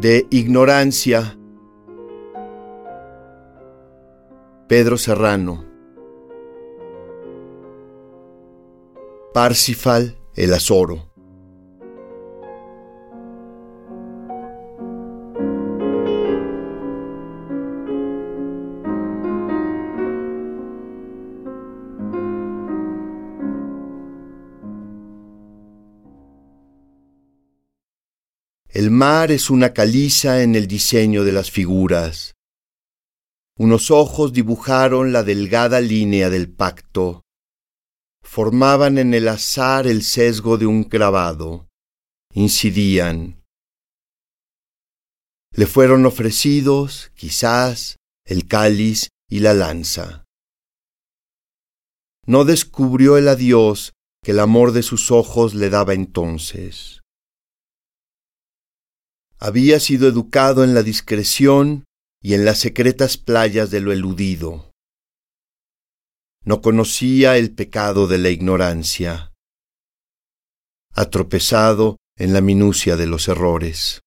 de ignorancia. Pedro Serrano. Parsifal el Azoro. El mar es una caliza en el diseño de las figuras. Unos ojos dibujaron la delgada línea del pacto. Formaban en el azar el sesgo de un grabado. Incidían. Le fueron ofrecidos, quizás, el cáliz y la lanza. No descubrió el adiós que el amor de sus ojos le daba entonces. Había sido educado en la discreción y en las secretas playas de lo eludido. No conocía el pecado de la ignorancia. Ha tropezado en la minucia de los errores.